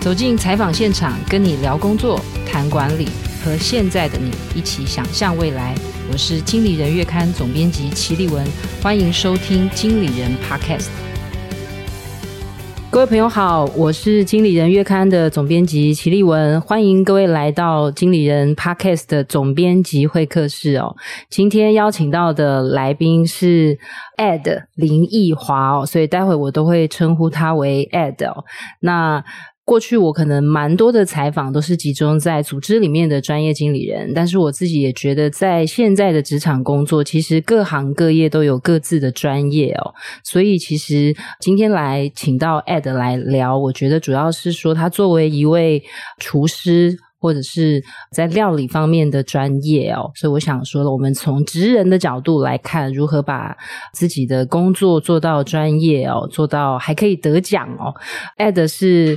走进采访现场，跟你聊工作、谈管理，和现在的你一起想象未来。我是经理人月刊总编辑齐立文，欢迎收听经理人 Podcast。各位朋友好，我是经理人月刊的总编辑齐立文，欢迎各位来到经理人 Podcast 的总编辑会客室哦。今天邀请到的来宾是 Ed 林奕华哦，所以待会我都会称呼他为 Ed 哦。那过去我可能蛮多的采访都是集中在组织里面的专业经理人，但是我自己也觉得，在现在的职场工作，其实各行各业都有各自的专业哦。所以其实今天来请到 Ed 来聊，我觉得主要是说他作为一位厨师，或者是在料理方面的专业哦。所以我想说，我们从职人的角度来看，如何把自己的工作做到专业哦，做到还可以得奖哦。Ed 是。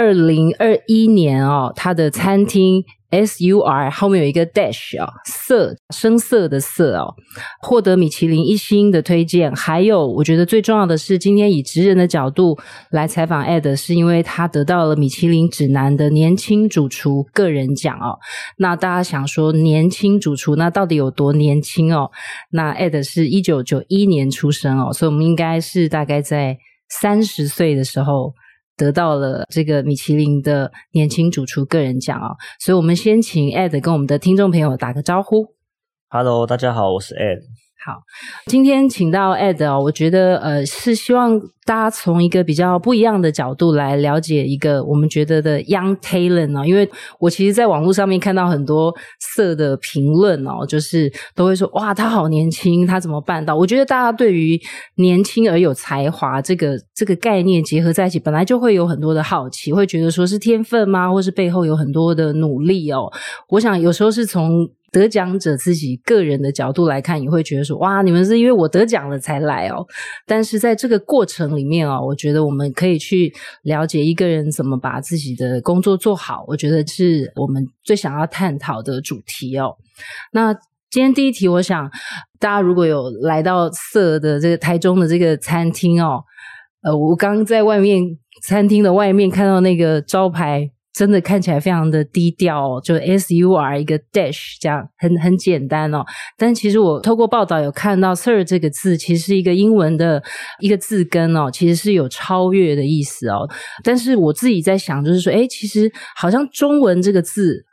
二零二一年哦，他的餐厅 S U R 后面有一个 dash 哦，色声色的色哦，获得米其林一星的推荐。还有，我觉得最重要的是，今天以职人的角度来采访 Ed，是因为他得到了米其林指南的年轻主厨个人奖哦。那大家想说，年轻主厨那到底有多年轻哦？那 Ed 是一九九一年出生哦，所以我们应该是大概在三十岁的时候。得到了这个米其林的年轻主厨个人奖啊，所以我们先请 Ed 跟我们的听众朋友打个招呼。Hello，大家好，我是 Ed。好，今天请到 Ed，我觉得呃是希望大家从一个比较不一样的角度来了解一个我们觉得的 young talent 哦，因为我其实在网络上面看到很多色的评论哦，就是都会说哇他好年轻，他怎么办到？我觉得大家对于年轻而有才华这个这个概念结合在一起，本来就会有很多的好奇，会觉得说是天分吗？或是背后有很多的努力哦？我想有时候是从。得奖者自己个人的角度来看，也会觉得说：“哇，你们是因为我得奖了才来哦。”但是在这个过程里面哦，我觉得我们可以去了解一个人怎么把自己的工作做好。我觉得是我们最想要探讨的主题哦。那今天第一题，我想大家如果有来到色的这个台中的这个餐厅哦，呃，我刚在外面餐厅的外面看到那个招牌。真的看起来非常的低调哦，就 S U R 一个 dash 这样很很简单哦。但其实我透过报道有看到 Sir 这个字，其实是一个英文的一个字根哦，其实是有超越的意思哦。但是我自己在想，就是说，诶，其实好像中文这个字，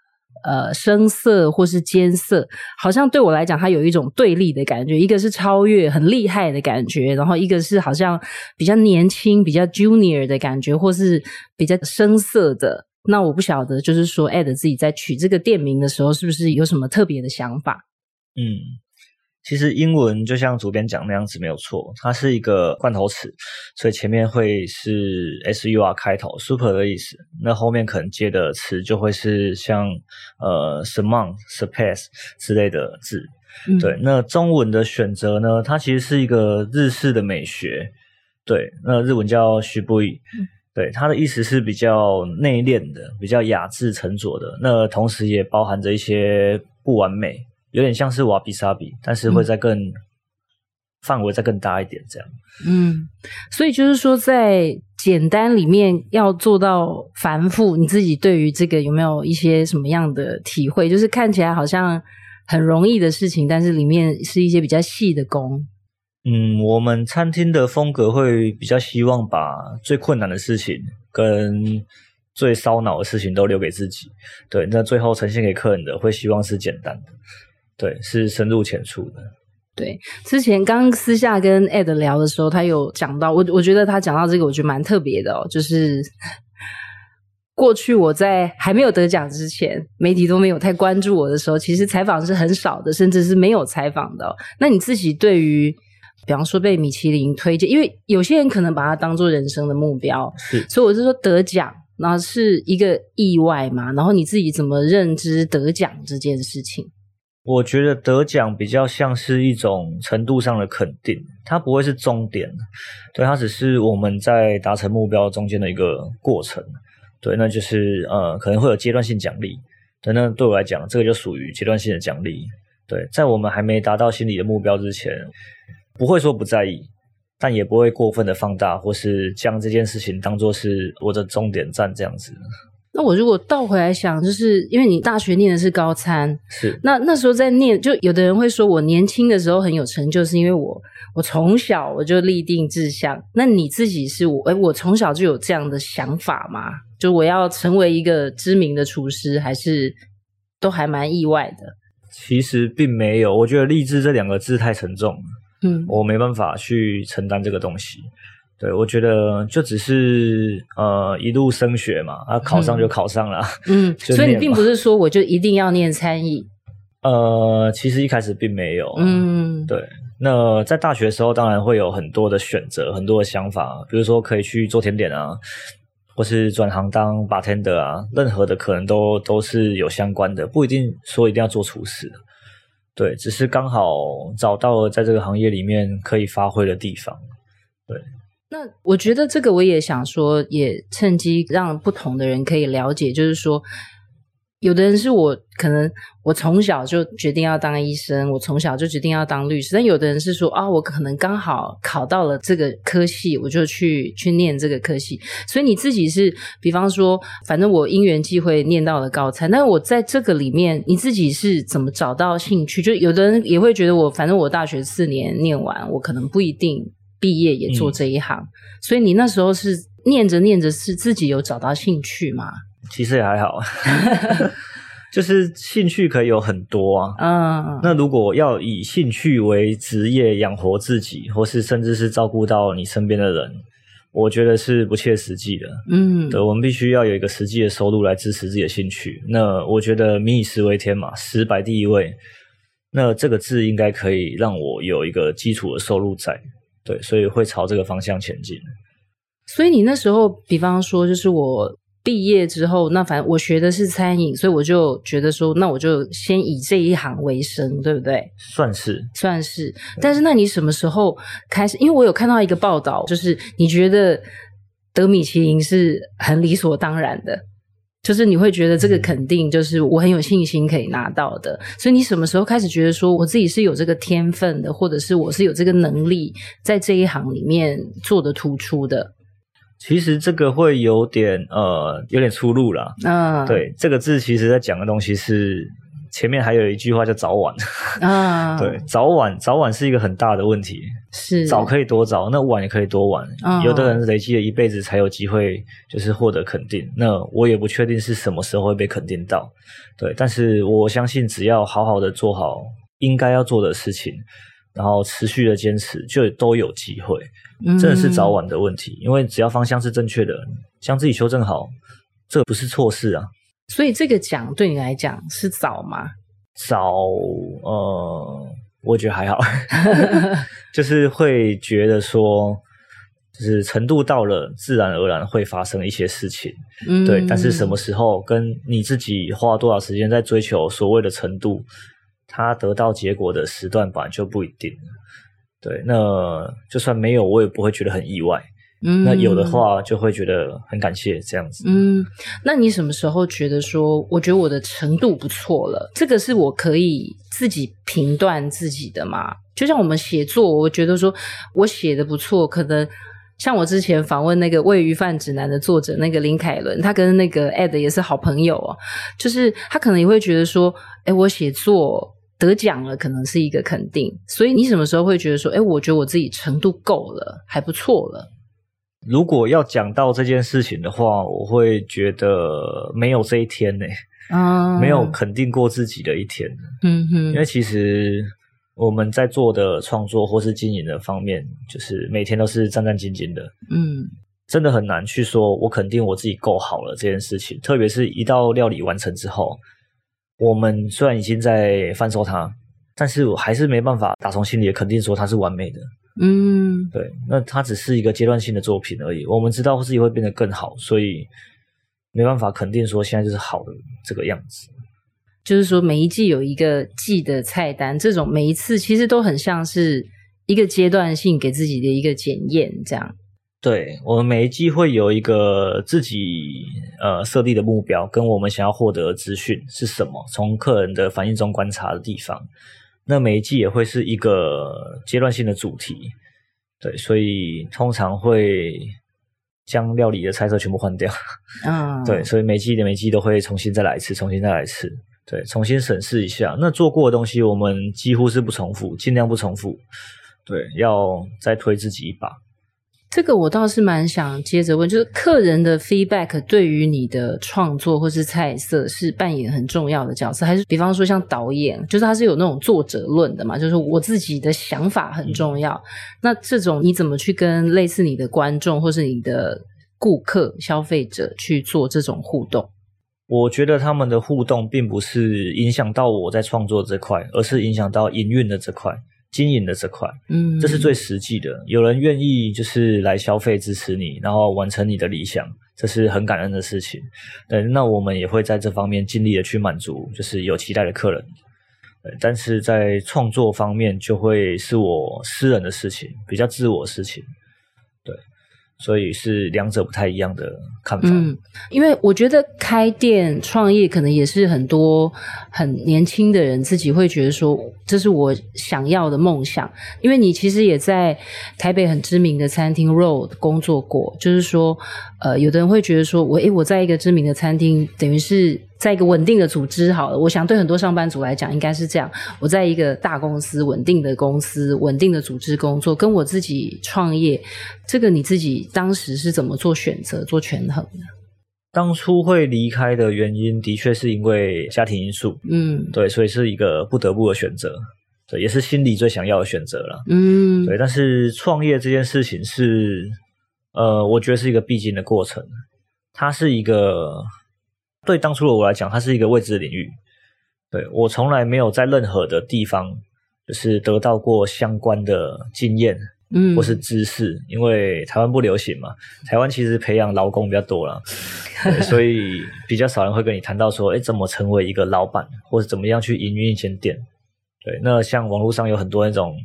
呃，声色或是艰涩，好像对我来讲，它有一种对立的感觉。一个是超越，很厉害的感觉，然后一个是好像比较年轻、比较 junior 的感觉，或是比较生涩的。那我不晓得，就是说，Ed 自己在取这个店名的时候，是不是有什么特别的想法？嗯，其实英文就像主编讲那样子没有错，它是一个罐头词，所以前面会是 S U R 开头，super 的意思。那后面可能接的词就会是像呃 surmount、surpass 之类的字。嗯、对，那中文的选择呢，它其实是一个日式的美学。对，那日文叫 shibui。嗯对，他的意思是比较内敛的，比较雅致沉着的。那同时也包含着一些不完美，有点像是瓦比萨比，但是会再更、嗯、范围再更大一点这样。嗯，所以就是说，在简单里面要做到繁复，你自己对于这个有没有一些什么样的体会？就是看起来好像很容易的事情，但是里面是一些比较细的工。嗯，我们餐厅的风格会比较希望把最困难的事情跟最烧脑的事情都留给自己。对，那最后呈现给客人的会希望是简单的，对，是深入浅出的。对，之前刚私下跟 Ed 聊的时候，他有讲到，我我觉得他讲到这个，我觉得蛮特别的哦。就是 过去我在还没有得奖之前，媒体都没有太关注我的时候，其实采访是很少的，甚至是没有采访的。那你自己对于比方说被米其林推荐，因为有些人可能把它当做人生的目标，是，所以我是说得奖，那是一个意外嘛？然后你自己怎么认知得奖这件事情？我觉得得奖比较像是一种程度上的肯定，它不会是终点，对，它只是我们在达成目标中间的一个过程，对，那就是呃可能会有阶段性奖励，对，那对我来讲，这个就属于阶段性的奖励，对，在我们还没达到心里的目标之前。不会说不在意，但也不会过分的放大，或是将这件事情当做是我的终点站这样子。那我如果倒回来想，就是因为你大学念的是高参，是那那时候在念，就有的人会说我年轻的时候很有成就，是因为我我从小我就立定志向。那你自己是我，诶我从小就有这样的想法吗？就我要成为一个知名的厨师，还是都还蛮意外的？其实并没有，我觉得“励志”这两个字太沉重了，嗯，我没办法去承担这个东西。对，我觉得就只是呃一路升学嘛，啊考上就考上了，嗯，所以你并不是说我就一定要念餐饮，呃，其实一开始并没有，嗯，对。那在大学的时候，当然会有很多的选择，很多的想法，比如说可以去做甜点啊，或是转行当 bartender 啊，任何的可能都都是有相关的，不一定说一定要做厨师，对，只是刚好找到了在这个行业里面可以发挥的地方，对。那我觉得这个我也想说，也趁机让不同的人可以了解，就是说，有的人是我可能我从小就决定要当医生，我从小就决定要当律师，但有的人是说啊，我可能刚好考到了这个科系，我就去去念这个科系。所以你自己是，比方说，反正我因缘际会念到了高餐，但我在这个里面，你自己是怎么找到兴趣？就有的人也会觉得我，反正我大学四年念完，我可能不一定。毕业也做这一行，嗯，所以你那时候是念着念着是自己有找到兴趣吗？其实也还好，就是兴趣可以有很多啊。嗯，那如果要以兴趣为职业养活自己，或是甚至是照顾到你身边的人，我觉得是不切实际的。嗯，对，我们必须要有一个实际的收入来支持自己的兴趣。那我觉得民以食为天嘛，食摆第一位。那这个字应该可以让我有一个基础的收入在。对，所以会朝这个方向前进。所以你那时候，比方说，就是我毕业之后，那反正我学的是餐饮，所以我就觉得说，那我就先以这一行为生，对不对？算是，算是。但是，那你什么时候开始？因为我有看到一个报道，就是你觉得得米其林是很理所当然的。就是你会觉得这个肯定就是我很有信心可以拿到的，所以你什么时候开始觉得说我自己是有这个天分的，或者是我是有这个能力在这一行里面做的突出的？其实这个会有点呃有点出入啦。嗯，对，这个字其实在讲的东西是。前面还有一句话叫 “早晚”啊，对，早晚早晚是一个很大的问题。是早可以多早，那晚也可以多晚。哦、有的人累积了一辈子才有机会，就是获得肯定。那我也不确定是什么时候会被肯定到。对，但是我相信，只要好好的做好应该要做的事情，然后持续的坚持，就都有机会。真的是早晚的问题，嗯、因为只要方向是正确的，将自己修正好，这不是错事啊。所以这个奖对你来讲是早吗？早，呃，我觉得还好，就是会觉得说，就是程度到了，自然而然会发生一些事情，嗯，对。但是什么时候跟你自己花多少时间在追求所谓的程度，它得到结果的时段本来就不一定，对。那就算没有，我也不会觉得很意外。嗯，那有的话就会觉得很感谢这样子。嗯，那你什么时候觉得说，我觉得我的程度不错了？这个是我可以自己评断自己的吗？就像我们写作，我觉得说我写的不错，可能像我之前访问那个《喂鱼饭指南》的作者那个林凯伦，他跟那个 Ed 也是好朋友哦。就是他可能也会觉得说，哎，我写作得奖了，可能是一个肯定。所以你什么时候会觉得说，哎，我觉得我自己程度够了，还不错了？如果要讲到这件事情的话，我会觉得没有这一天呢，啊，没有肯定过自己的一天。嗯哼，因为其实我们在做的创作或是经营的方面，就是每天都是战战兢兢的。嗯，真的很难去说我肯定我自己够好了这件事情。特别是一道料理完成之后，我们虽然已经在贩售它，但是我还是没办法打从心里肯定说它是完美的。嗯，对，那它只是一个阶段性的作品而已。我们知道自己会变得更好，所以没办法肯定说现在就是好的这个样子。就是说，每一季有一个季的菜单，这种每一次其实都很像是一个阶段性给自己的一个检验，这样。对，我们每一季会有一个自己呃设立的目标，跟我们想要获得的资讯是什么，从客人的反应中观察的地方。那每一季也会是一个阶段性的主题，对，所以通常会将料理的菜色全部换掉。嗯，对，所以每季的每季都会重新再来一次，重新再来一次，对，重新审视一下。那做过的东西，我们几乎是不重复，尽量不重复。对，要再推自己一把。这个我倒是蛮想接着问，就是客人的 feedback 对于你的创作或是菜色是扮演很重要的角色，还是比方说像导演，就是他是有那种作者论的嘛，就是我自己的想法很重要。嗯、那这种你怎么去跟类似你的观众或是你的顾客、消费者去做这种互动？我觉得他们的互动并不是影响到我在创作这块，而是影响到营运的这块。经营的这块，嗯，这是最实际的。有人愿意就是来消费支持你，然后完成你的理想，这是很感恩的事情。对，那我们也会在这方面尽力的去满足，就是有期待的客人。但是在创作方面，就会是我私人的事情，比较自我的事情。所以是两者不太一样的看法。嗯，因为我觉得开店创业可能也是很多很年轻的人自己会觉得说，这是我想要的梦想。因为你其实也在台北很知名的餐厅 Road 工作过，就是说，呃，有的人会觉得说我，诶，我在一个知名的餐厅，等于是。在一个稳定的组织，好了，我想对很多上班族来讲，应该是这样。我在一个大公司、稳定的公司、稳定的组织工作，跟我自己创业，这个你自己当时是怎么做选择、做权衡的？当初会离开的原因，的确是因为家庭因素。嗯，对，所以是一个不得不的选择，对，也是心里最想要的选择了。嗯，对。但是创业这件事情是，呃，我觉得是一个必经的过程，它是一个。对当初的我来讲，它是一个未知的领域。对，我从来没有在任何的地方就是得到过相关的经验，嗯，或是知识，因为台湾不流行嘛。台湾其实培养劳工比较多啦，所以比较少人会跟你谈到说，诶，怎么成为一个老板，或者怎么样去营运一间店。对，那像网络上有很多那种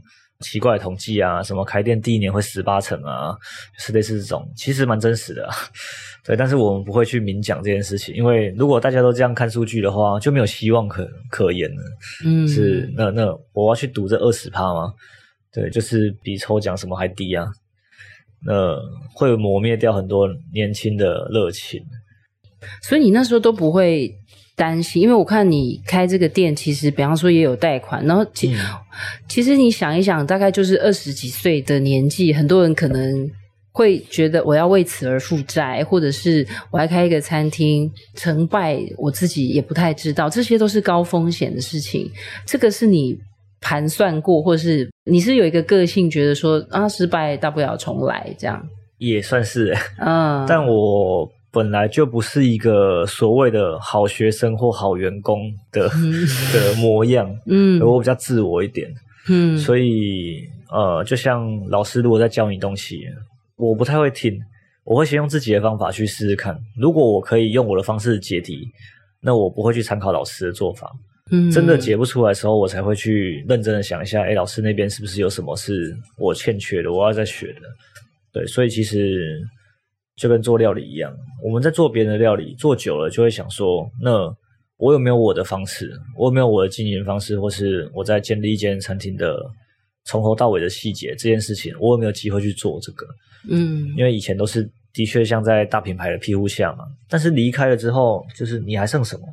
奇怪的统计啊，什么开店第一年会十八成啊，就是类似这种，其实蛮真实的啊。对，但是我们不会去明讲这件事情，因为如果大家都这样看数据的话，就没有希望可可言了。嗯，是那那我要去赌这二十趴吗？对，就是比抽奖什么还低啊。那会磨灭掉很多年轻的热情。所以你那时候都不会担心，因为我看你开这个店，其实比方说也有贷款，然后其、嗯、其实你想一想，大概就是二十几岁的年纪，很多人可能。会觉得我要为此而负债，或者是我要开一个餐厅，成败我自己也不太知道，这些都是高风险的事情。这个是你盘算过，或是你是有一个个性，觉得说啊，失败大不了重来这样，也算是。嗯，但我本来就不是一个所谓的好学生或好员工的、嗯、的模样，嗯，我比较自我一点，嗯，所以呃，就像老师如果在教你东西。我不太会听，我会先用自己的方法去试试看。如果我可以用我的方式解题，那我不会去参考老师的做法。嗯，真的解不出来的时候，我才会去认真的想一下，诶，老师那边是不是有什么是我欠缺的，我要再学的。对，所以其实就跟做料理一样，我们在做别人的料理做久了，就会想说，那我有没有我的方式？我有没有我的经营方式？或是我在建立一间餐厅的从头到尾的细节这件事情，我有没有机会去做这个？嗯，因为以前都是的确像在大品牌的庇护下嘛，但是离开了之后，就是你还剩什么？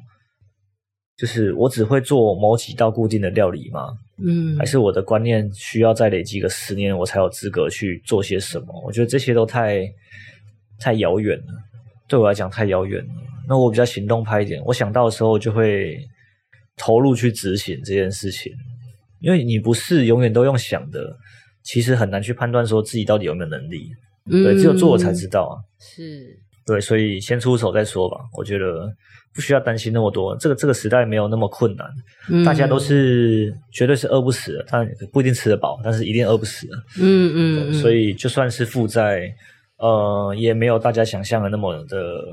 就是我只会做某几道固定的料理吗？嗯，还是我的观念需要再累积个十年，我才有资格去做些什么？我觉得这些都太太遥远了，对我来讲太遥远了。那我比较行动派一点，我想到的时候就会投入去执行这件事情，因为你不是永远都用想的。其实很难去判断说自己到底有没有能力，嗯、对，只有做了才知道啊。是，对，所以先出手再说吧。我觉得不需要担心那么多，这个这个时代没有那么困难，嗯、大家都是绝对是饿不死的，但不一定吃得饱，但是一定饿不死的。嗯嗯，所以就算是负债，呃，也没有大家想象的那么的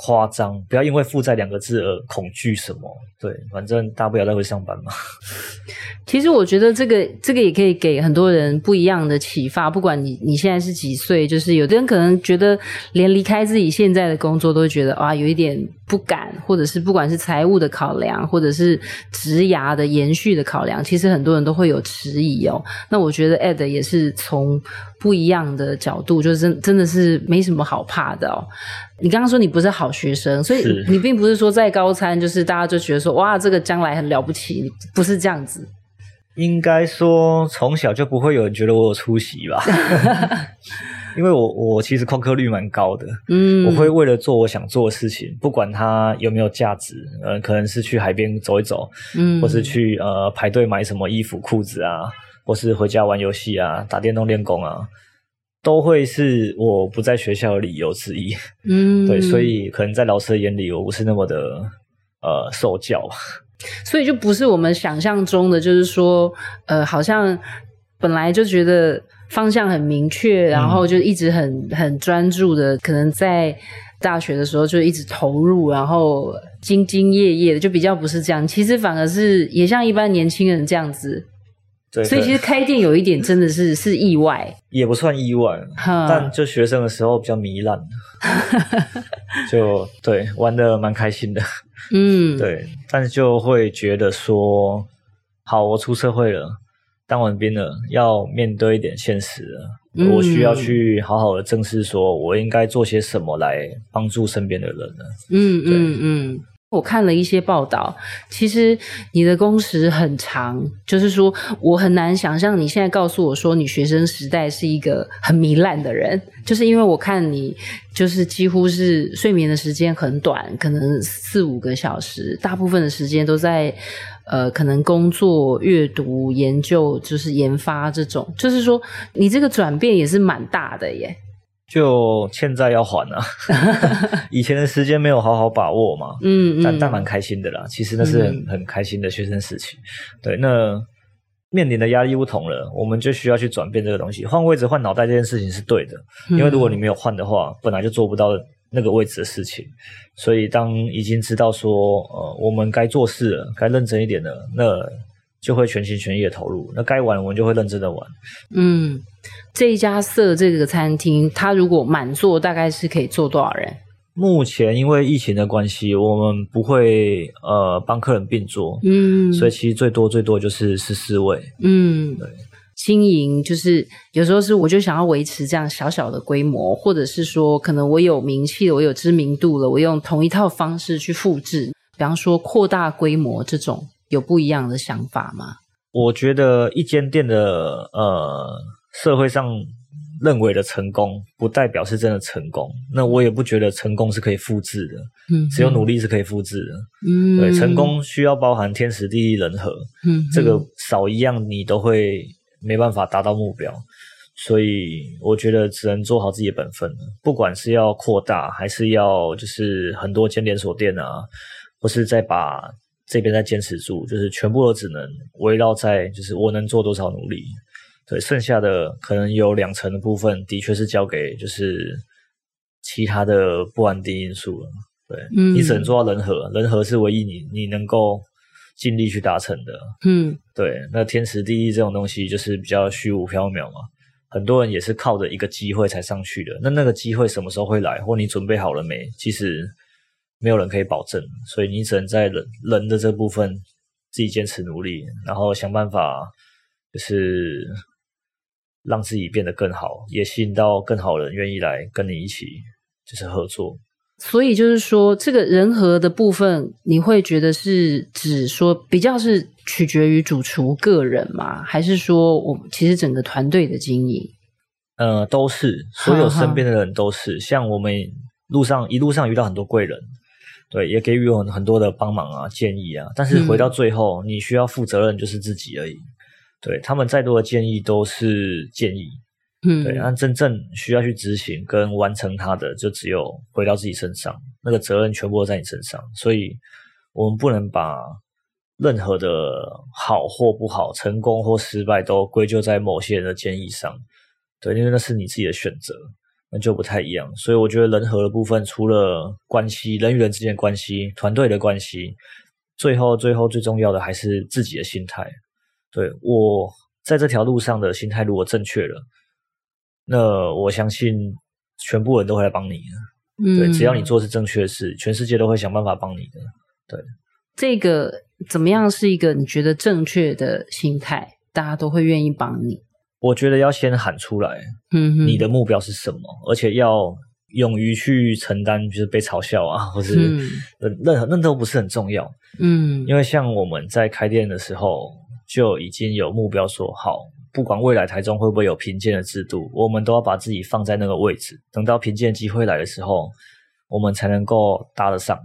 夸张，不要因为负债两个字而恐惧什么。对，反正大不了再回上班嘛。其实我觉得这个这个也可以给很多人不一样的启发。不管你你现在是几岁，就是有的人可能觉得连离开自己现在的工作都会觉得啊有一点不敢，或者是不管是财务的考量，或者是职涯的延续的考量，其实很多人都会有迟疑哦。那我觉得 Ed 也是从不一样的角度，就真真的是没什么好怕的哦。你刚刚说你不是好学生，所以你并不是说在高餐就是大家就觉得说哇，这个将来很了不起，不是这样子。应该说从小就不会有人觉得我有出息吧？因为我我其实旷课率蛮高的，嗯，我会为了做我想做的事情，不管它有没有价值，呃，可能是去海边走一走，嗯，或是去呃排队买什么衣服裤子啊，或是回家玩游戏啊，打电动练功啊。都会是我不在学校的理由之一，嗯，对，所以可能在老师的眼里，我不是那么的呃受教，所以就不是我们想象中的，就是说，呃，好像本来就觉得方向很明确，然后就一直很很专注的，可能在大学的时候就一直投入，然后兢兢业业的，就比较不是这样。其实反而是也像一般年轻人这样子。对，所以其实开店有一点真的是 是意外，也不算意外，但就学生的时候比较糜烂，就对玩得蛮开心的，嗯，对，但是就会觉得说，好，我出社会了，当完兵了，要面对一点现实了，嗯，我需要去好好的正视，说我应该做些什么来帮助身边的人呢？嗯嗯嗯。我看了一些报道，其实你的工时很长，就是说我很难想象你现在告诉我说你学生时代是一个很糜烂的人，就是因为我看你就是几乎是睡眠的时间很短，可能四五个小时，大部分的时间都在呃可能工作、阅读、研究，就是研发这种，就是说你这个转变也是蛮大的耶。就欠债要还啊，以前的时间没有好好把握嘛，嗯，但但蛮开心的啦。其实那是很、嗯、很开心的学生时期。对，那面临的压力不同了，我们就需要去转变这个东西。换位置、换脑袋这件事情是对的，因为如果你没有换的话，本来就做不到那个位置的事情。所以当已经知道说，呃，我们该做事了，该认真一点了，那就会全心全意的投入。那该玩，我们就会认真的玩。嗯。这一家色这个餐厅，它如果满座，大概是可以坐多少人？目前因为疫情的关系，我们不会呃帮客人并桌，嗯，所以其实最多最多就是十四位，嗯，对。经营就是有时候是我就想要维持这样小小的规模，或者是说可能我有名气了，我有知名度了，我用同一套方式去复制，比方说扩大规模这种，有不一样的想法吗？我觉得一间店的呃。社会上认为的成功，不代表是真的成功。那我也不觉得成功是可以复制的，嗯，只有努力是可以复制的，嗯，对，成功需要包含天时地利人和，嗯，这个少一样你都会没办法达到目标。所以我觉得只能做好自己的本分，不管是要扩大，还是要就是很多间连锁店啊，或是再把这边再坚持住，就是全部都只能围绕在就是我能做多少努力。对，剩下的可能有两成的部分，的确是交给就是其他的不安定因素了。对，嗯，你只能做到人和，人和是唯一你你能够尽力去达成的。嗯，对，那天时地利这种东西就是比较虚无缥缈嘛。很多人也是靠着一个机会才上去的，那那个机会什么时候会来，或你准备好了没？其实没有人可以保证，所以你只能在人人的这部分自己坚持努力，然后想办法就是。让自己变得更好，也吸引到更好的人愿意来跟你一起就是合作。所以就是说，这个人和的部分，你会觉得是指说比较是取决于主厨个人吗？还是说我其实整个团队的经营？呃，都是，所有身边的人都是。哈哈。像我们路上一路上遇到很多贵人，对，也给予我很多的帮忙啊、建议啊。但是回到最后，嗯、你需要负责任就是自己而已。对，他们再多的建议都是建议，嗯，对，但真正需要去执行跟完成它的，就只有回到自己身上，那个责任全部都在你身上，所以我们不能把任何的好或不好、成功或失败都归咎在某些人的建议上，对，因为那是你自己的选择，那就不太一样。所以我觉得人和的部分，除了关系，人与人之间的关系，团队的关系，最后最后最重要的还是自己的心态。对，我在这条路上的心态如果正确了，那我相信全部人都会来帮你的。嗯，对，只要你做是正确的事，全世界都会想办法帮你的。对，这个怎么样是一个你觉得正确的心态？大家都会愿意帮你。我觉得要先喊出来，嗯，你的目标是什么？嗯、而且要勇于去承担，就是被嘲笑啊，或是任何那都不是很重要。嗯，因为像我们在开店的时候就已经有目标，说好，不管未来台中会不会有评鉴的制度，我们都要把自己放在那个位置，等到评鉴机会来的时候，我们才能够搭得上。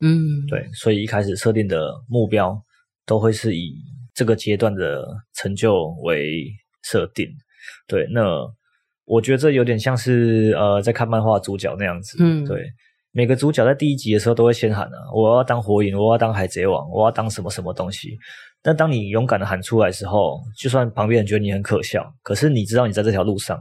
嗯，对，所以一开始设定的目标都会是以这个阶段的成就为。设定，对，那我觉得这有点像是呃，在看漫画主角那样子，嗯，对，每个主角在第一集的时候都会先喊啊，我要当火影，我要当海贼王，我要当什么什么东西。但当你勇敢的喊出来的时候，就算旁边人觉得你很可笑，可是你知道你在这条路上，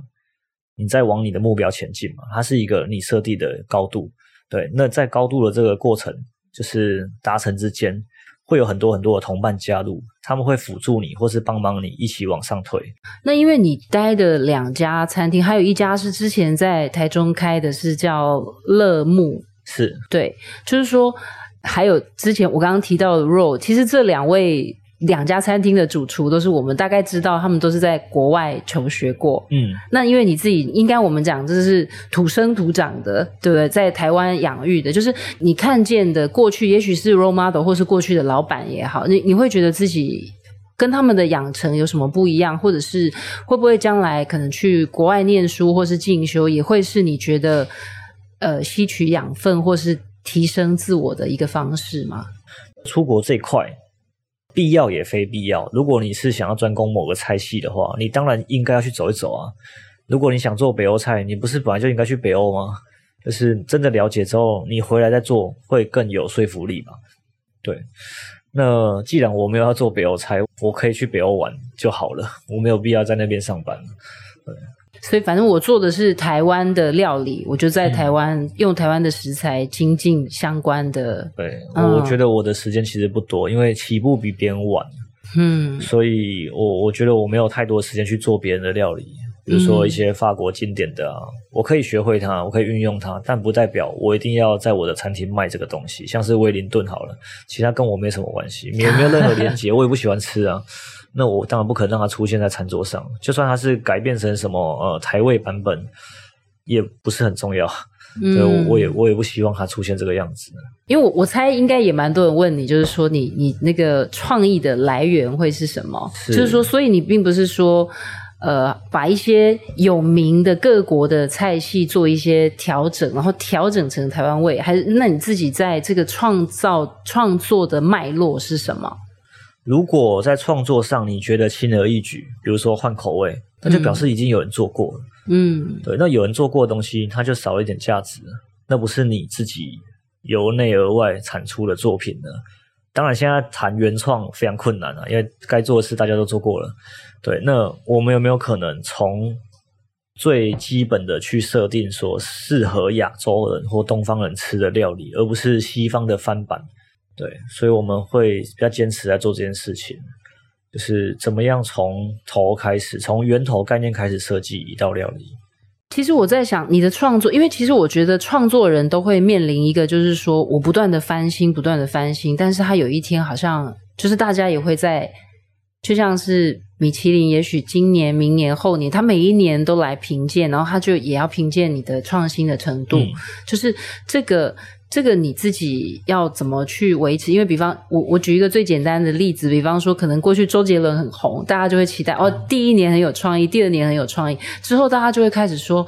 你在往你的目标前进嘛，它是一个你设定的高度，对，那在高度的这个过程，就是达成之间。会有很多很多的同伴加入，他们会辅助你，或是帮忙你一起往上推。那因为你待的两家餐厅，还有一家是之前在台中开的，是叫乐木，是对，就是说还有之前我刚刚提到的 Ro，其实这两位。两家餐厅的主厨都是我们大概知道，他们都是在国外求学过。嗯，那因为你自己应该我们讲这是土生土长的，对不对？在台湾养育的，就是你看见的过去，也许是 role model 或是过去的老板也好，你你会觉得自己跟他们的养成有什么不一样，或者是会不会将来可能去国外念书或是进修，也会是你觉得呃吸取养分或是提升自我的一个方式吗？出国这一块。必要也非必要。如果你是想要专攻某个菜系的话，你当然应该要去走一走啊。如果你想做北欧菜，你不是本来就应该去北欧吗？就是真的了解之后，你回来再做会更有说服力吧。对，那既然我没有要做北欧菜，我可以去北欧玩就好了，我没有必要在那边上班。对。所以，反正我做的是台湾的料理，我就在台湾、嗯、用台湾的食材精进相关的。对，嗯、我觉得我的时间其实不多，因为起步比别人晚。嗯，所以我我觉得我没有太多时间去做别人的料理，比如说一些法国经典的啊，嗯、我可以学会它，我可以运用它，但不代表我一定要在我的餐厅卖这个东西。像是威灵顿好了，其他跟我没什么关系，也没有任何连结，我也不喜欢吃啊。那我当然不可能让它出现在餐桌上，就算它是改变成什么呃台味版本，也不是很重要。嗯，所以我也我也不希望它出现这个样子。因为我我猜应该也蛮多人问你，就是说你你那个创意的来源会是什么？是就是说，所以你并不是说呃把一些有名的各国的菜系做一些调整，然后调整成台湾味，还是那你自己在这个创造创作的脉络是什么？如果在创作上你觉得轻而易举，比如说换口味，那就表示已经有人做过了。嗯，对，那有人做过的东西，它就少了一点价值，那不是你自己由内而外产出的作品呢？当然，现在谈原创非常困难啊，因为该做的事大家都做过了。对，那我们有没有可能从最基本的去设定说适合亚洲人或东方人吃的料理，而不是西方的翻版？对，所以我们会比较坚持在做这件事情，就是怎么样从头开始，从源头概念开始设计一道料理。其实我在想，你的创作，因为其实我觉得创作人都会面临一个，就是说我不断的翻新，不断的翻新，但是他有一天好像就是大家也会在，就像是米其林，也许今年、明年、后年，他每一年都来评鉴，然后他就也要评鉴你的创新的程度，嗯、就是这个。这个你自己要怎么去维持？因为比方我我举一个最简单的例子，比方说可能过去周杰伦很红，大家就会期待哦，第一年很有创意，第二年很有创意，之后大家就会开始说，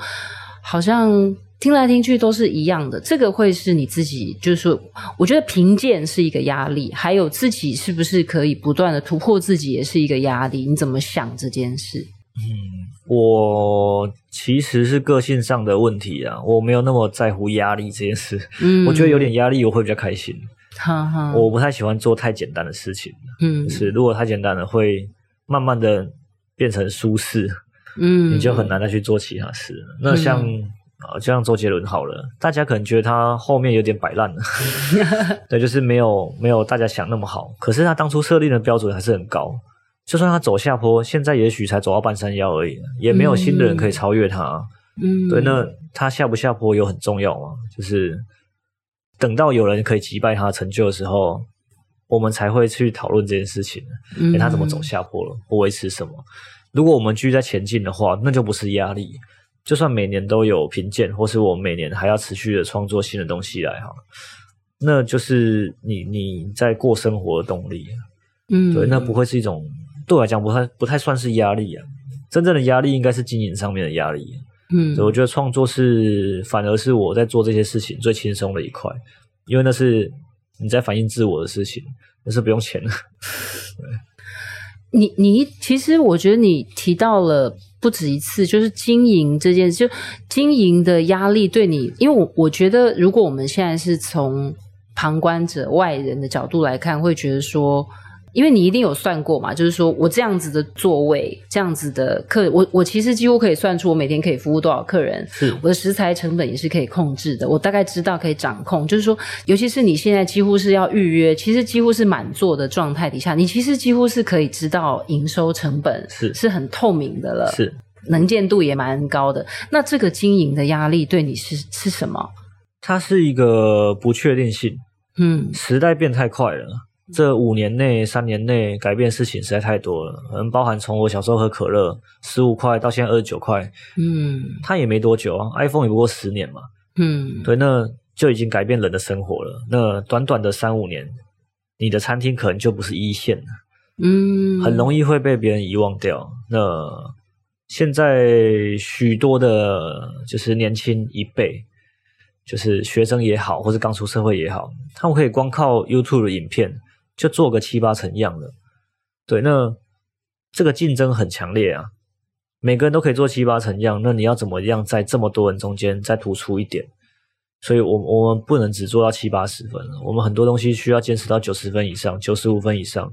好像听来听去都是一样的。这个会是你自己，就是说，我觉得评鉴是一个压力，还有自己是不是可以不断的突破自己，也是一个压力。你怎么想这件事？嗯，我其实是个性上的问题啊，我没有那么在乎压力这件事。嗯，我觉得有点压力我会比较开心。哈哈，我不太喜欢做太简单的事情。嗯，是如果太简单了，会慢慢的变成舒适。嗯，你就很难再去做其他事。那像啊，就像周杰伦好了，大家可能觉得他后面有点摆烂了，对，就是没有没有大家想那么好。可是他当初设定的标准还是很高，就算他走下坡，现在也许才走到半山腰而已，也没有新的人可以超越他。嗯，对，那他下不下坡有很重要吗？就是等到有人可以击败他的成就的时候，我们才会去讨论这件事情。嗯，他怎么走下坡了？不维持什么？如果我们继续在前进的话，那就不是压力。就算每年都有评鉴，或是我每年还要持续的创作新的东西来哈，那就是你你在过生活的动力，嗯，对，那不会是一种对我来讲不太不太算是压力啊，真正的压力应该是经营上面的压力，嗯，所以我觉得创作是反而是我在做这些事情最轻松的一块，因为那是你在反映自我的事情，那是不用钱 的。你你其实我觉得你提到了。不止一次，就是经营这件事，就经营的压力对你，因为我我觉得，如果我们现在是从旁观者、外人的角度来看，会觉得说。因为你一定有算过嘛，就是说我这样子的座位，这样子的客，我我其实几乎可以算出我每天可以服务多少客人，是我的食材成本也是可以控制的，我大概知道可以掌控。就是说，尤其是你现在几乎是要预约，其实几乎是满座的状态底下，你其实几乎是可以知道营收成本是是很透明的了，是能见度也蛮高的。那这个经营的压力对你是是什么？它是一个不确定性，嗯，时代变太快了。这五年内、三年内改变事情实在太多了，可能包含从我小时候喝可乐十五块到现在二十九块，嗯，它也没多久啊，iPhone 也不过十年嘛，嗯，对，那就已经改变人的生活了。那短短的三五年，你的餐厅可能就不是一线了，嗯，很容易会被别人遗忘掉。那现在许多的，就是年轻一辈，就是学生也好，或是刚出社会也好，他们可以光靠 YouTube 的影片。就做个七八成样的，对，那这个竞争很强烈啊，每个人都可以做七八成样，那你要怎么样在这么多人中间再突出一点？所以我，我我们不能只做到七八十分，我们很多东西需要坚持到九十分以上，九十五分以上，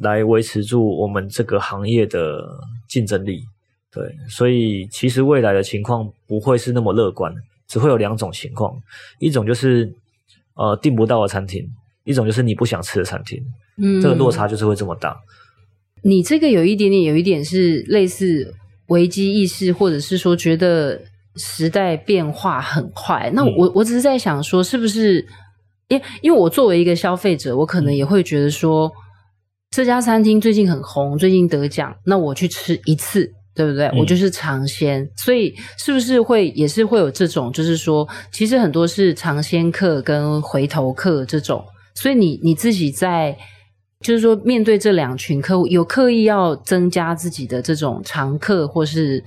来维持住我们这个行业的竞争力。对，所以其实未来的情况不会是那么乐观，只会有两种情况，一种就是呃订不到的餐厅。一种就是你不想吃的餐厅，嗯，这个落差就是会这么大。你这个有一点点，有一点是类似危机意识，或者是说觉得时代变化很快。那我我只是在想说，是不是因因为我作为一个消费者，我可能也会觉得说，这家餐厅最近很红，最近得奖，那我去吃一次。对不对？我就是尝鲜，嗯，所以是不是会也是会有这种，就是说，其实很多是尝鲜客跟回头客这种。所以你你自己在，就是说面对这两群客户，有刻意要增加自己的这种常客，或是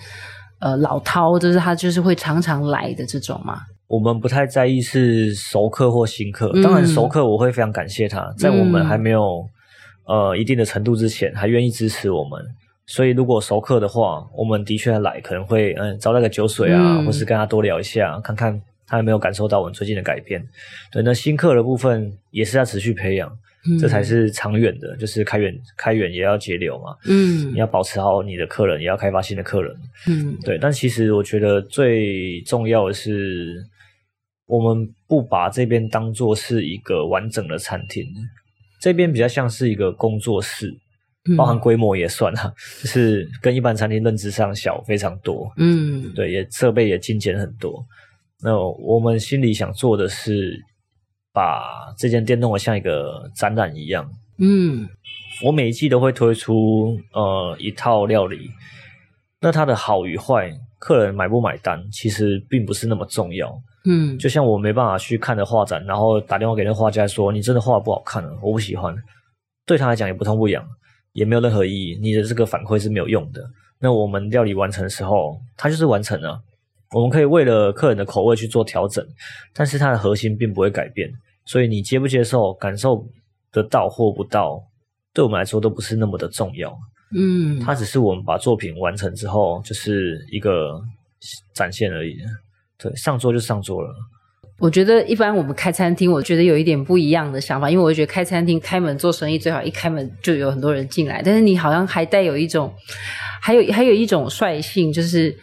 呃老饕，就是他就是会常常来的这种吗？我们不太在意是熟客或新客，当然熟客我会非常感谢他，在我们还没有呃一定的程度之前，还愿意支持我们。所以如果熟客的话，我们的确来可能会嗯招待个酒水啊，或是跟他多聊一下，看看。他有没有感受到我们最近的改变？对，那新客的部分也是要持续培养，嗯、这才是长远的。就是开源，开源也要节流嘛。嗯，你要保持好你的客人，也要开发新的客人。嗯，对。但其实我觉得最重要的是，我们不把这边当做是一个完整的餐厅，这边比较像是一个工作室，包含规模也算哈，就是跟一般餐厅认知上小非常多。嗯，对，也设备也精简很多。那我们心里想做的是，把这间店弄得像一个展览一样。嗯，我每一季都会推出呃一套料理，那它的好与坏，客人买不买单，其实并不是那么重要。嗯，就像我没办法去看的画展，然后打电话给那画家说：“你真的画不好看了，我不喜欢。”对他来讲也不痛不痒，也没有任何意义。你的这个反馈是没有用的。那我们料理完成的时候，它就是完成了。我们可以为了客人的口味去做调整，但是它的核心并不会改变。所以你接不接受、感受得到或不到，对我们来说都不是那么的重要。嗯，它只是我们把作品完成之后，就是一个展现而已。对，上桌就上桌了。我觉得一般我们开餐厅，我觉得有一点不一样的想法，因为我觉得开餐厅开门做生意最好一开门就有很多人进来，但是你好像还带有一种，还有还有一种率性，就是。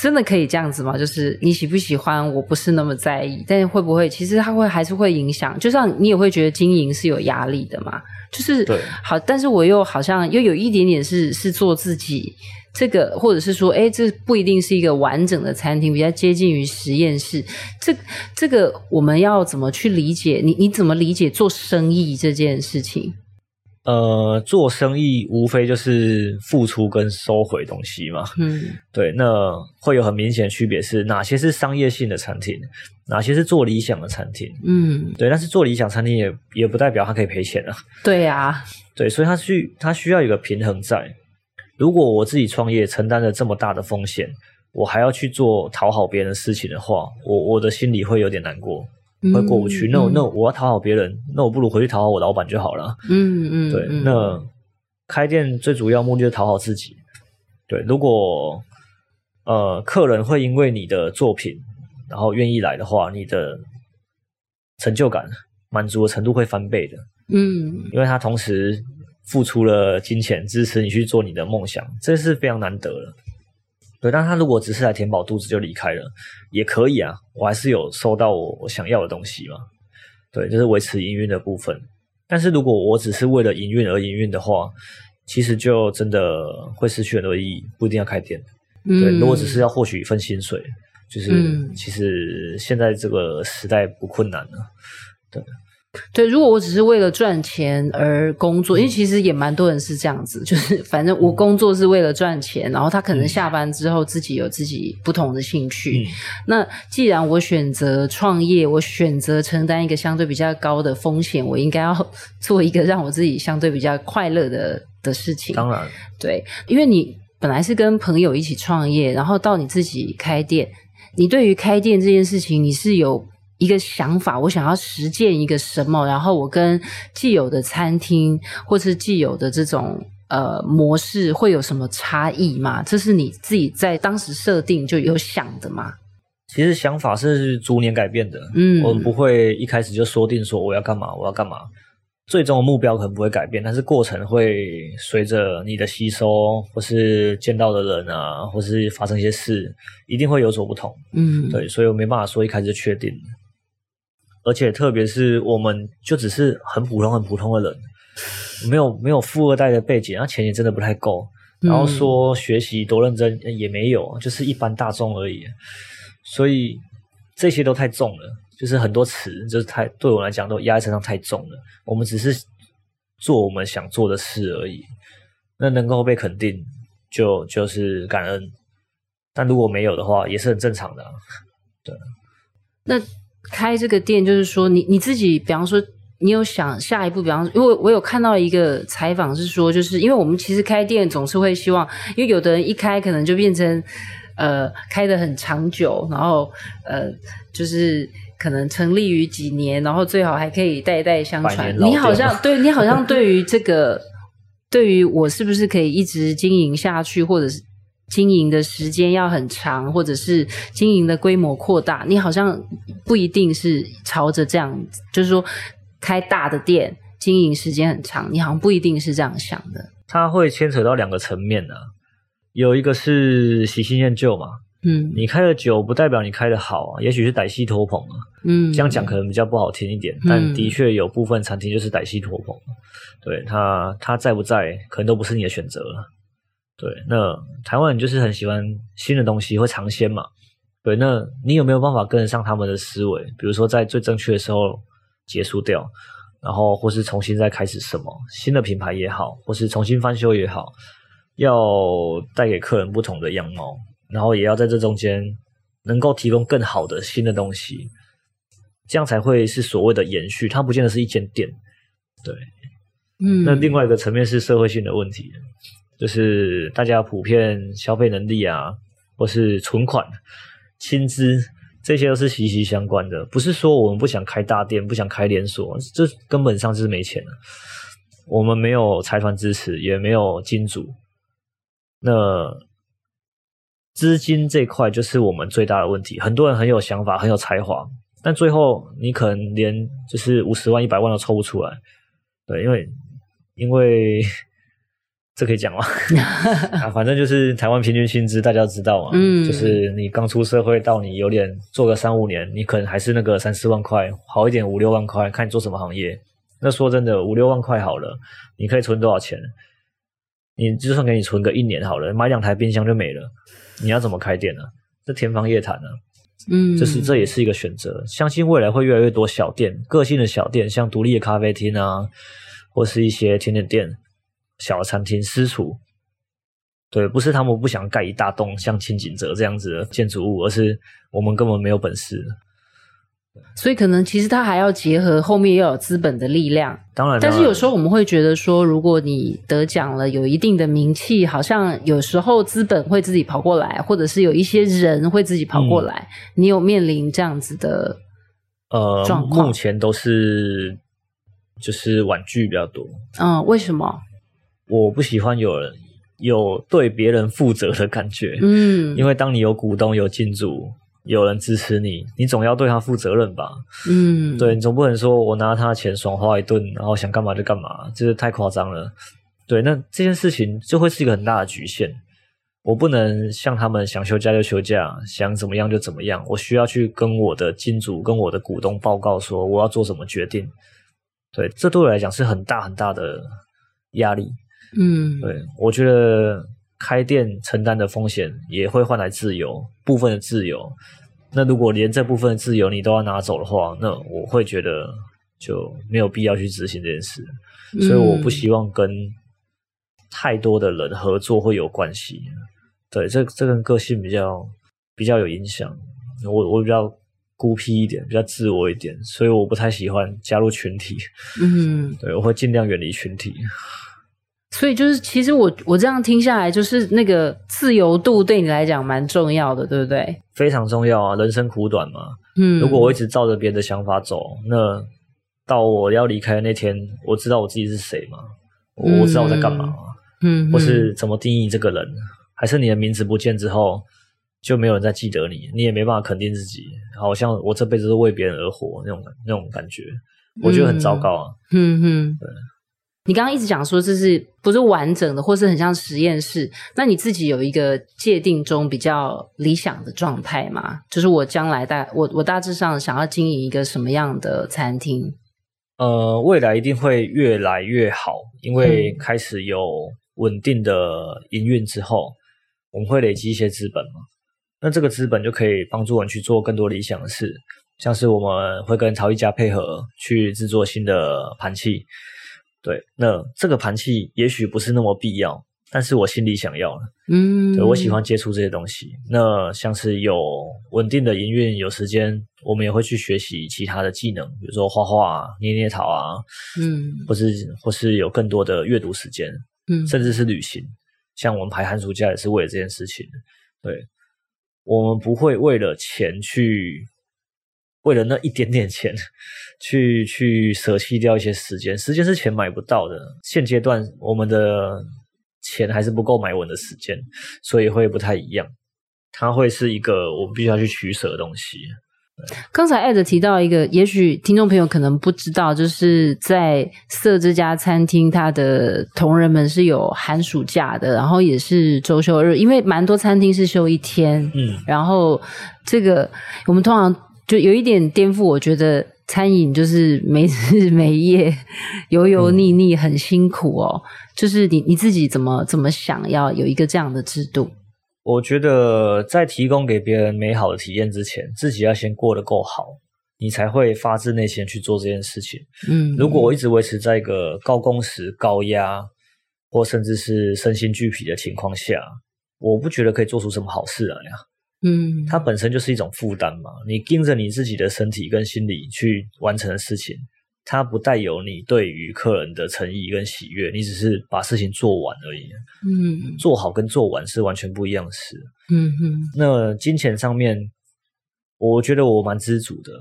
真的可以这样子吗？就是你喜不喜欢，我不是那么在意，但是会不会其实它会还是会影响？就像你也会觉得经营是有压力的嘛？就是对好，但是我又好像又有一点点是是做自己。这个，或者是说，哎，这不一定是一个完整的餐厅，比较接近于实验室。这这个我们要怎么去理解？你你怎么理解做生意这件事情？呃，做生意无非就是付出跟收回东西嘛。嗯，对。那会有很明显的区别是哪些是商业性的餐厅，哪些是做理想的餐厅。嗯，对。但是做理想餐厅也也不代表它可以赔钱啊。对呀，对，所以他需他需要有一个平衡在。如果我自己创业承担了这么大的风险，我还要去做讨好别人的事情的话，我我的心里会有点难过，会过不去。那、我、那我要讨好别人，那我不如回去讨好我老板就好了。嗯嗯，对。那开店最主要目的就是讨好自己。对，如果呃客人会因为你的作品然后愿意来的话，你的成就感满足的程度会翻倍的。嗯，因为他同时。付出了金钱支持你去做你的梦想，这是非常难得的。对，但他如果只是来填饱肚子就离开了，也可以啊，我还是有收到我我想要的东西嘛。对，就是维持营运的部分。但是如果我只是为了营运而营运的话，其实就真的会失去很多意义，不一定要开店。对，嗯，如果只是要获取一份薪水，就是，嗯，其实现在这个时代不困难了。对。对，如果我只是为了赚钱而工作，因为其实也蛮多人是这样子，就是反正我工作是为了赚钱，然后他可能下班之后自己有自己不同的兴趣。嗯、那既然我选择创业，我选择承担一个相对比较高的风险，我应该要 做一个让我自己相对比较快乐的的事情。当然，对，因为你本来是跟朋友一起创业，然后到你自己开店，你对于开店这件事情，你是有。一个想法，我想要实践一个什么，然后我跟既有的餐厅或是既有的这种呃模式会有什么差异吗？这是你自己在当时设定就有想的吗？其实想法是逐年改变的，嗯，我们不会一开始就说定说我要干嘛，我要干嘛，最终的目标可能不会改变，但是过程会随着你的吸收或是见到的人啊，或是发生一些事，一定会有所不同，嗯，对，所以我没办法说一开始就确定。而且特别是，我们就只是很普通、很普通的人，没有没有富二代的背景，那钱也真的不太够。然后说学习多认真也没有，就是一般大众而已。所以这些都太重了，就是很多词就是太对我来讲都压在身上太重了。我们只是做我们想做的事而已，那能够被肯定就就是感恩。但如果没有的话，也是很正常的啊。对，那。开这个店，就是说你你自己，比方说你有想下一步，比方说，因为我有看到一个采访是说，就是因为我们其实开店总是会希望，因为有的人一开可能就变成呃开的很长久，然后呃就是可能成立于几年，然后最好还可以代代相传。你好像对你好像对于这个，对于我是不是可以一直经营下去，或者是。经营的时间要很长，或者是经营的规模扩大，你好像不一定是朝着这样，就是说开大的店，经营时间很长，你好像不一定是这样想的。它会牵扯到两个层面呢、啊，有一个是喜新厌旧嘛，嗯，你开的久不代表你开的好啊，也许是歹戏拖棚啊，嗯，这样讲可能比较不好听一点，嗯、但的确有部分餐厅就是歹戏拖棚，对，他他在不在，可能都不是你的选择了。对，那台湾人就是很喜欢新的东西，会尝鲜嘛。对，那你有没有办法跟得上他们的思维？比如说在最正确的时候结束掉，然后或是重新再开始什么新的品牌也好，或是重新翻修也好，要带给客人不同的样貌，然后也要在这中间能够提供更好的新的东西，这样才会是所谓的延续。它不见得是一间店，对，嗯。那另外一个层面是社会性的问题。就是大家普遍消费能力啊，或是存款、薪资，这些都是息息相关的。不是说我们不想开大店，不想开连锁，这根本上就是没钱了。我们没有财团支持，也没有金主，那资金这块就是我们最大的问题。很多人很有想法，很有才华，但最后你可能连就是五十万、一百万都抽不出来。对，因为因为。这可以讲吗？啊，反正就是台湾平均薪资，大家知道嘛，嗯，就是你刚出社会到你有点做个三五年，你可能还是那个三四万块，好一点五六万块，看你做什么行业。那说真的，五六万块好了，你可以存多少钱？你就算给你存个一年好了，买两台冰箱就没了，你要怎么开店呢？这天方夜谭呢。嗯，就是这也是一个选择。相信未来会越来越多小店，个性的小店，像独立的咖啡厅啊，或是一些甜点店。小的餐厅私厨，对，不是他们不想盖一大栋像轻井泽这样子的建筑物，而是我们根本没有本事。所以可能其实他还要结合后面要有资本的力量。当然，但是有时候我们会觉得说，如果你得奖了，有一定的名气，好像有时候资本会自己跑过来，或者是有一些人会自己跑过来。嗯、你有面临这样子的呃状况？目前都是就是婉拒比较多。嗯，为什么？我不喜欢有人有对别人负责的感觉，嗯，因为当你有股东、有金主、有人支持你，你总要对他负责任吧，嗯，对，你总不能说我拿他的钱爽花一顿，然后想干嘛就干嘛，这是太夸张了。对，那这件事情就会是一个很大的局限。我不能像他们想休假就休假，想怎么样就怎么样，我需要去跟我的金主、跟我的股东报告说我要做什么决定。对，这对我来讲是很大很大的压力。嗯，对，我觉得开店承担的风险也会换来自由，部分的自由。那如果连这部分的自由你都要拿走的话，那我会觉得就没有必要去执行这件事。所以我不希望跟太多的人合作会有关系。对，这这跟个性比较比较有影响。我我比较孤僻一点，比较自我一点，所以我不太喜欢加入群体。嗯，对，我会尽量远离群体。所以就是，其实我我这样听下来，就是那个自由度对你来讲蛮重要的，对不对？非常重要啊！人生苦短嘛。嗯。如果我一直照着别人的想法走，那到我要离开的那天，我知道我自己是谁吗？嗯、我知道我在干嘛吗？嗯。或是怎么定义这个人？还是你的名字不见之后，就没有人再记得你，你也没办法肯定自己，好像我这辈子都为别人而活那种那种感觉，我觉得很糟糕啊。嗯嗯。对。你刚刚一直讲说这是不是完整的，或是很像实验室？那你自己有一个界定中比较理想的状态吗？就是我将来大我我大致上想要经营一个什么样的餐厅？呃，未来一定会越来越好，因为开始有稳定的营运之后，我们会累积一些资本嘛。那这个资本就可以帮助我们去做更多理想的事，像是我们会跟陶艺家配合去制作新的盘器。对，那这个盘器也许不是那么必要，但是我心里想要了。嗯，对，我喜欢接触这些东西。那像是有稳定的营运，有时间，我们也会去学习其他的技能，比如说画画、捏捏陶啊，嗯，或是或是有更多的阅读时间，嗯，甚至是旅行。像我们排寒暑假也是为了这件事情。对，我们不会为了钱去。为了那一点点钱，去去舍弃掉一些时间，时间是钱买不到的。现阶段我们的钱还是不够买我们的时间，所以会不太一样。它会是一个我们必须要去取舍的东西。刚才艾德提到一个，也许听众朋友可能不知道，就是在色这家餐厅，它的同仁们是有寒暑假的，然后也是周休日，因为蛮多餐厅是休一天。嗯，然后这个我们通常。就有一点颠覆，我觉得餐饮就是没日没夜，油油腻腻，很辛苦哦。嗯、就是你你自己怎么怎么想要有一个这样的制度？我觉得在提供给别人美好的体验之前，自己要先过得够好，你才会发自内心去做这件事情。嗯，如果我一直维持在一个高工时、高压，或甚至是身心俱疲的情况下，我不觉得可以做出什么好事来呀。嗯，它本身就是一种负担嘛。你盯着你自己的身体跟心理去完成的事情，它不带有你对于客人的诚意跟喜悦，你只是把事情做完而已。嗯，做好跟做完是完全不一样的事。嗯哼。那金钱上面，我觉得我蛮知足的。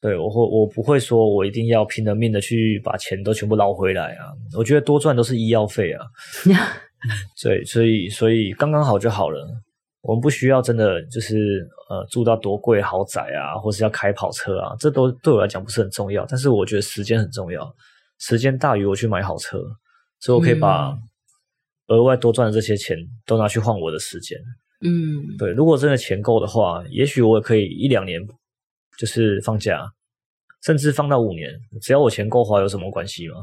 对，我会，我不会说我一定要拼了命的去把钱都全部捞回来啊。我觉得多赚都是医药费啊。对，所以，所以刚刚好就好了。我们不需要真的就是呃住到多贵豪宅啊，或是要开跑车啊，这都对我来讲不是很重要。但是我觉得时间很重要，时间大于我去买好车，所以我可以把额外多赚的这些钱都拿去换我的时间。嗯，对，如果真的钱够的话，也许我也可以一两年就是放假，甚至放到五年，只要我钱够花，有什么关系吗？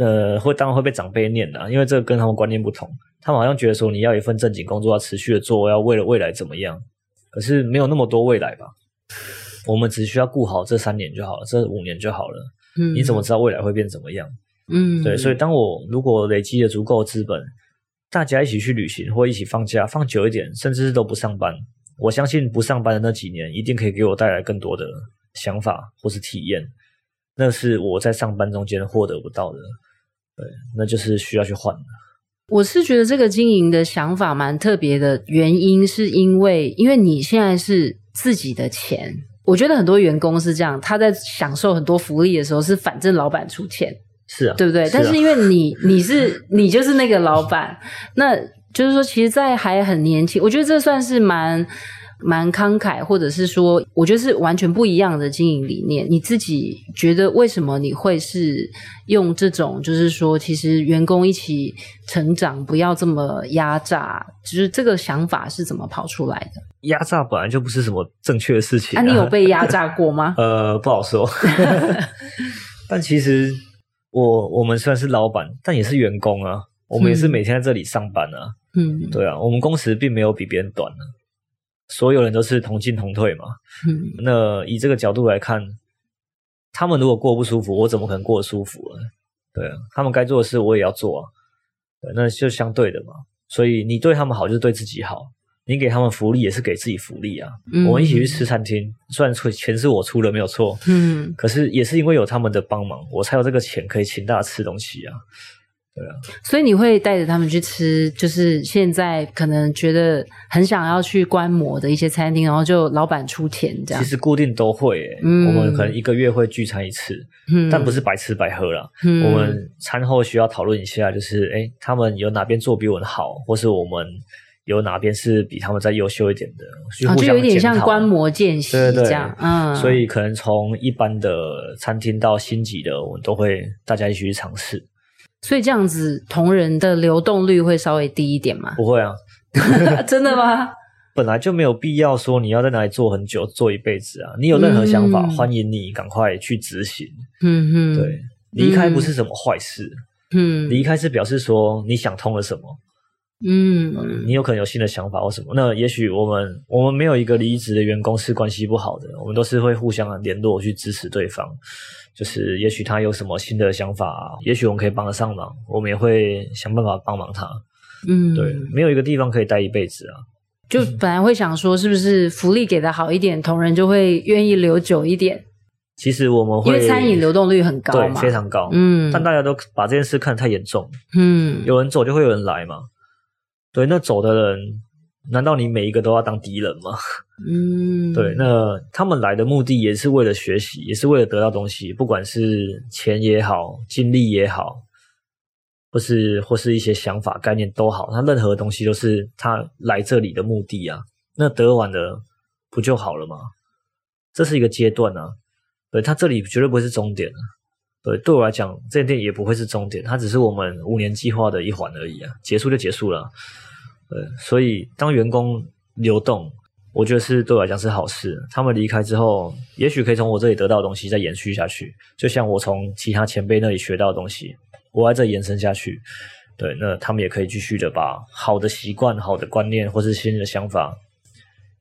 呃，会当然会被长辈念的，因为这个跟他们观念不同，他们好像觉得说你要一份正经工作，要持续的做，要为了未来怎么样？可是没有那么多未来吧？我们只需要顾好这三年就好了，这五年就好了。嗯，你怎么知道未来会变怎么样？嗯，对，所以当我如果累积了足够资本，大家一起去旅行或一起放假，放久一点，甚至是都不上班，我相信不上班的那几年一定可以给我带来更多的想法或是体验，那是我在上班中间获得不到的。对，那就是需要去换的。我是觉得这个经营的想法蛮特别的，原因是因为因为你现在是自己的钱。我觉得很多员工是这样，他在享受很多福利的时候是反正老板出钱，是啊，对不对？是啊，但是因为你 你是你就是那个老板，那就是说，其实，在还很年轻，我觉得这算是蛮。蛮慷慨，或者是说，我觉得是完全不一样的经营理念。你自己觉得为什么你会是用这种，就是说，其实员工一起成长，不要这么压榨，就是这个想法是怎么跑出来的？压榨本来就不是什么正确的事情啊。啊，你有被压榨过吗？呃，不好说。但其实我我们虽然是老板，但也是员工啊。我们也是每天在这里上班啊。嗯，对啊，我们工时并没有比别人短啊。所有人都是同进同退嘛，嗯，那以这个角度来看，他们如果过不舒服，我怎么可能过得舒服呢？对啊，他们该做的事我也要做啊，对，那就相对的嘛。所以你对他们好就是对自己好，你给他们福利也是给自己福利啊。嗯，我们一起去吃餐厅，虽然出钱是我出的没有错，嗯，可是也是因为有他们的帮忙，我才有这个钱可以请大家吃东西啊。对啊，所以你会带着他们去吃，就是现在可能觉得很想要去观摩的一些餐厅，然后就老板出钱这样。其实固定都会、欸，嗯，我们可能一个月会聚餐一次，嗯，但不是白吃白喝啦。嗯，我们餐后需要讨论一下，就是哎、欸，他们有哪边做比我们好，或是我们有哪边是比他们再优秀一点的，哦，就有点像观摩见习这样，嗯。所以可能从一般的餐厅到星级的，我们都会大家一起去尝试。所以这样子，同仁的流动率会稍微低一点吗？不会啊，真的吗？本来就没有必要说你要在哪里做很久，做一辈子啊。你有任何想法，嗯、欢迎你赶快去执行。嗯哼，对，离开不是什么坏事。嗯，离开是表示说你想通了什么。嗯，嗯，你有可能有新的想法或什么。那也许我们我们没有一个离职的员工是关系不好的，我们都是会互相联络去支持对方。就是也许他有什么新的想法，也许我们可以帮得上忙，我们也会想办法帮忙他。嗯，对，没有一个地方可以待一辈子啊。就本来会想说，是不是福利给的好一点，同仁就会愿意留久一点？其实我们会，因为餐饮流动率很高嘛，对，非常高。嗯，但大家都把这件事看得太严重。嗯，有人走就会有人来嘛。对，那走的人。难道你每一个都要当敌人吗？嗯，对，那他们来的目的也是为了学习，也是为了得到东西，不管是钱也好，精力也好，或是或是一些想法、概念都好，他任何东西都是他来这里的目的啊。那得完了不就好了吗？这是一个阶段啊，对，他这里绝对不会是终点啊。对，对我来讲，这店也不会是终点，它只是我们五年计划的一环而已啊，结束就结束了。对，所以当员工流动，我觉得是对我来讲是好事。他们离开之后，也许可以从我这里得到的东西再延续下去，就像我从其他前辈那里学到的东西，我在这延伸下去。对，那他们也可以继续的把好的习惯、好的观念或是新的想法，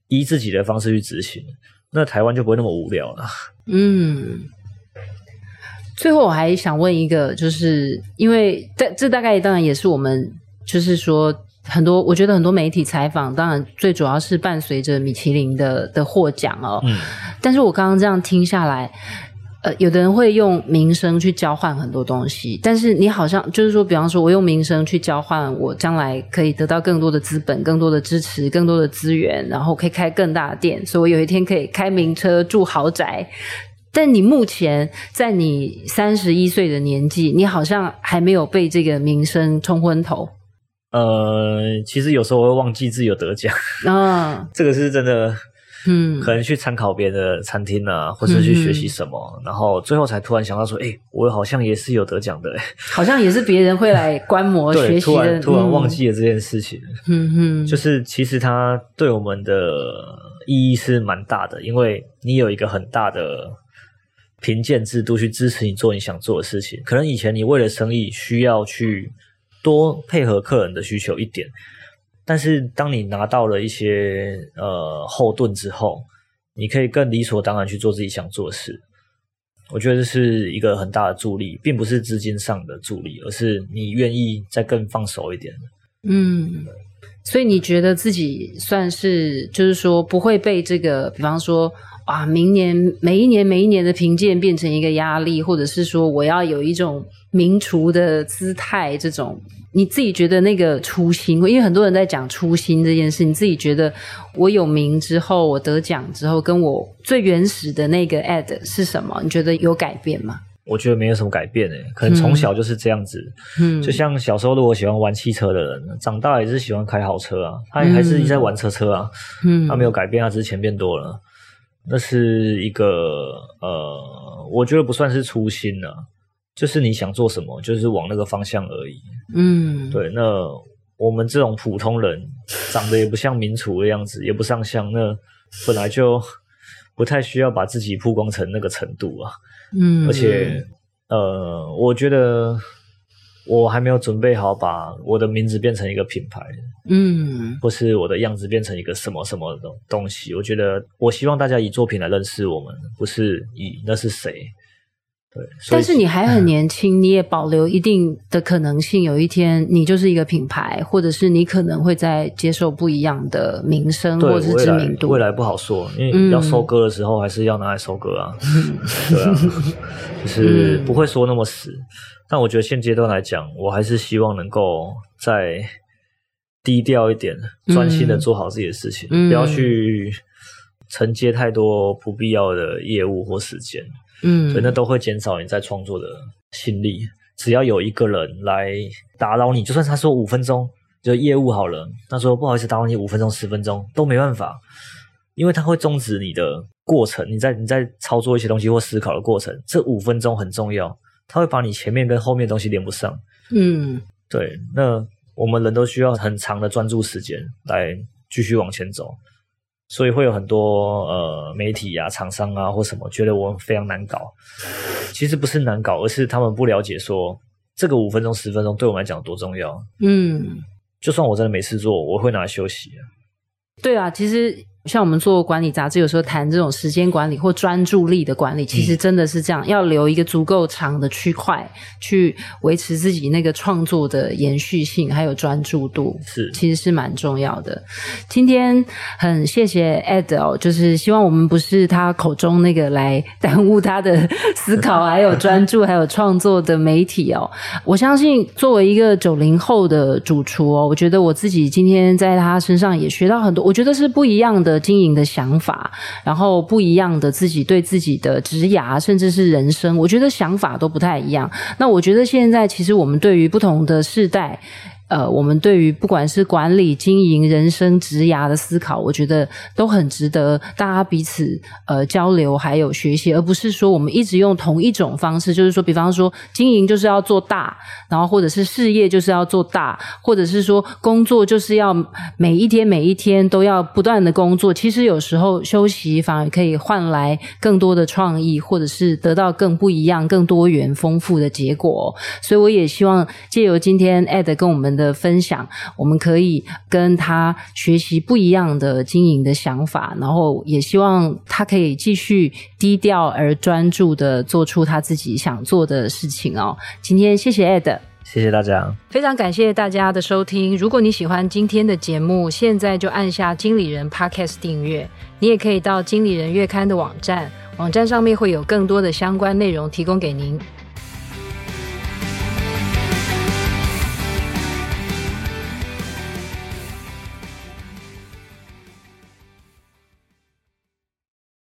依自己的方式去执行，那台湾就不会那么无聊了。嗯。最后我还想问一个，就是因为这这大概当然也是我们就是说。很多，我觉得很多媒体采访，当然最主要是伴随着米其林的的获奖哦。嗯。但是我刚刚这样听下来，呃，有的人会用名声去交换很多东西，但是你好像就是说，比方说我用名声去交换，我将来可以得到更多的资本、更多的支持、更多的资源，然后可以开更大的店，所以我有一天可以开名车、住豪宅。但你目前在你三十一岁的年纪，你好像还没有被这个名声冲昏头。呃，其实有时候我会忘记自己有得奖 啊，这个是真的，嗯，可能去参考别人的餐厅啊，或者去学习什么，嗯、然后最后才突然想到说，哎、欸，我好像也是有得奖的，好像也是别人会来观摩 学习的，突然突然忘记了这件事情，嗯哼，就是其实它对我们的意义是蛮大的，因为你有一个很大的评鉴制度去支持你做你想做的事情，可能以前你为了生意需要去多配合客人的需求一点。但是，当你拿到了一些呃后盾之后，你可以更理所当然去做自己想做的事。我觉得这是一个很大的助力，并不是资金上的助力，而是你愿意再更放手一点。嗯，所以你觉得自己算是，就是说不会被这个，比方说。啊，明年每一年每一年的评鉴变成一个压力，或者是说我要有一种名厨的姿态，这种你自己觉得那个初心，因为很多人在讲初心这件事，你自己觉得我有名之后，我得奖之后，跟我最原始的那个 ad 是什么？你觉得有改变吗？我觉得没有什么改变诶，可能从小就是这样子，嗯，就像小时候如果喜欢玩汽车的人，长大也是喜欢开好车啊，他还是一直在玩车车啊，嗯，他没有改变，他只是钱变多了。那是一个呃，我觉得不算是初心啊，就是你想做什么，就是往那个方向而已。嗯，对。那我们这种普通人，长得也不像名厨的样子，也不上相，那本来就不太需要把自己曝光成那个程度啊。嗯，而且呃，我觉得。我还没有准备好把我的名字变成一个品牌，嗯，或是我的样子变成一个什么什么的东西。我觉得，我希望大家以作品来认识我们，不是以那是谁。对，但是你还很年轻，你也保留一定的可能性，有一天你就是一个品牌，或者是你可能会在接受不一样的名声或者是知名度。未来，未来不好说，因为要收割的时候还是要拿来收割啊。嗯、对啊，就是不会说那么死。但我觉得现阶段来讲，我还是希望能够再低调一点，专心的做好自己的事情，嗯、不要去承接太多不必要的业务或时间。嗯，所以那都会减少你在创作的心力。只要有一个人来打扰你，就算他说五分钟就业务好了，他说不好意思打扰你五分钟、十分钟都没办法，因为他会终止你的过程。你在你在操作一些东西或思考的过程，这五分钟很重要。他会把你前面跟后面的东西连不上，嗯，对。那我们人都需要很长的专注时间来继续往前走，所以会有很多呃媒体啊、厂商啊或什么觉得我非常难搞。其实不是难搞，而是他们不了解说这个五分钟、十分钟对我们来讲多重要。嗯，就算我真的没事做，我会拿来休息。对啊，其实。像我们做管理杂志，有时候谈这种时间管理或专注力的管理，其实真的是这样，嗯、要留一个足够长的区块去维持自己那个创作的延续性，还有专注度，是其实是蛮重要的。今天很谢谢 Ed 哦，就是希望我们不是他口中那个来 耽误他的思考，还有专注，还有创作的媒体哦。我相信作为一个九零后的主厨哦，我觉得我自己今天在他身上也学到很多，我觉得是不一样的。的经营的想法，然后不一样的自己对自己的职涯，甚至是人生，我觉得想法都不太一样。那我觉得现在其实我们对于不同的世代。呃，我们对于不管是管理、经营、人生、职涯的思考，我觉得都很值得大家彼此呃交流，还有学习，而不是说我们一直用同一种方式，就是说，比方说经营就是要做大，然后或者是事业就是要做大，或者是说工作就是要每一天每一天都要不断的工作。其实有时候休息反而可以换来更多的创意，或者是得到更不一样、更多元、丰富的结果。所以我也希望借由今天 Ed 跟我们的分享，我们可以跟他学习不一样的经营的想法，然后也希望他可以继续低调而专注的做出他自己想做的事情哦。今天谢谢 Ed，谢谢大家，非常感谢大家的收听。如果你喜欢今天的节目，现在就按下经理人 Podcast 订阅。你也可以到经理人月刊的网站，网站上面会有更多的相关内容提供给您。